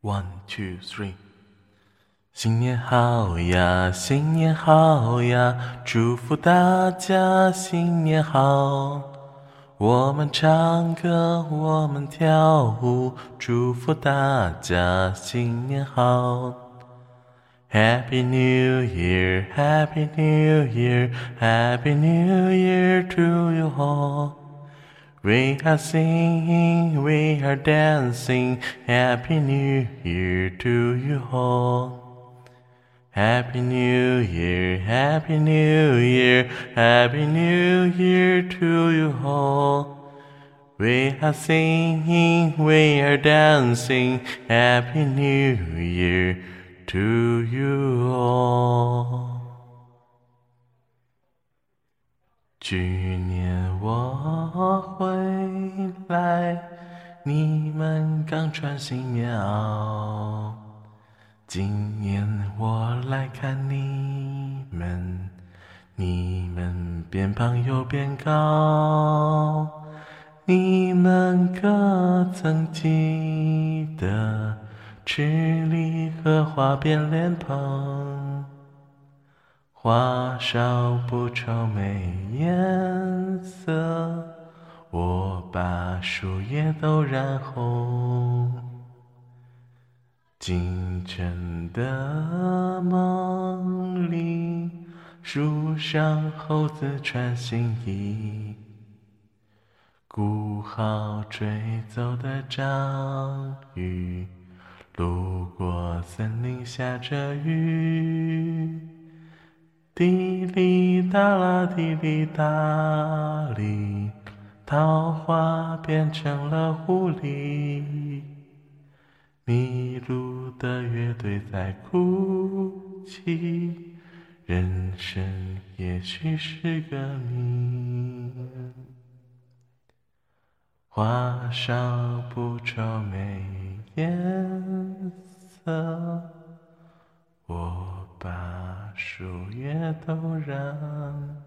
One two three，新年好呀，新年好呀，祝福大家新年好。我们唱歌，我们跳舞，祝福大家新年好。Happy New Year, Happy New Year, Happy New Year to you all. We are singing, we are dancing, Happy New Year to you all. Happy New Year, Happy New Year, Happy New Year to you all. We are singing, we are dancing, Happy New Year to you all. 去年我回来，你们刚穿新棉袄。今年我来看你们，你们变胖又变高。你们可曾记得吃礼盒花边脸盆？花少不愁没颜色，我把树叶都染红。清晨的梦里，树上猴子穿新衣，鼓号吹走的章鱼，路过森林下着雨。滴哩答啦，滴哩答哩，桃花变成了狐狸。迷路的乐队在哭泣，人生也许是个谜。花烧不愁没颜色，我把树叶都染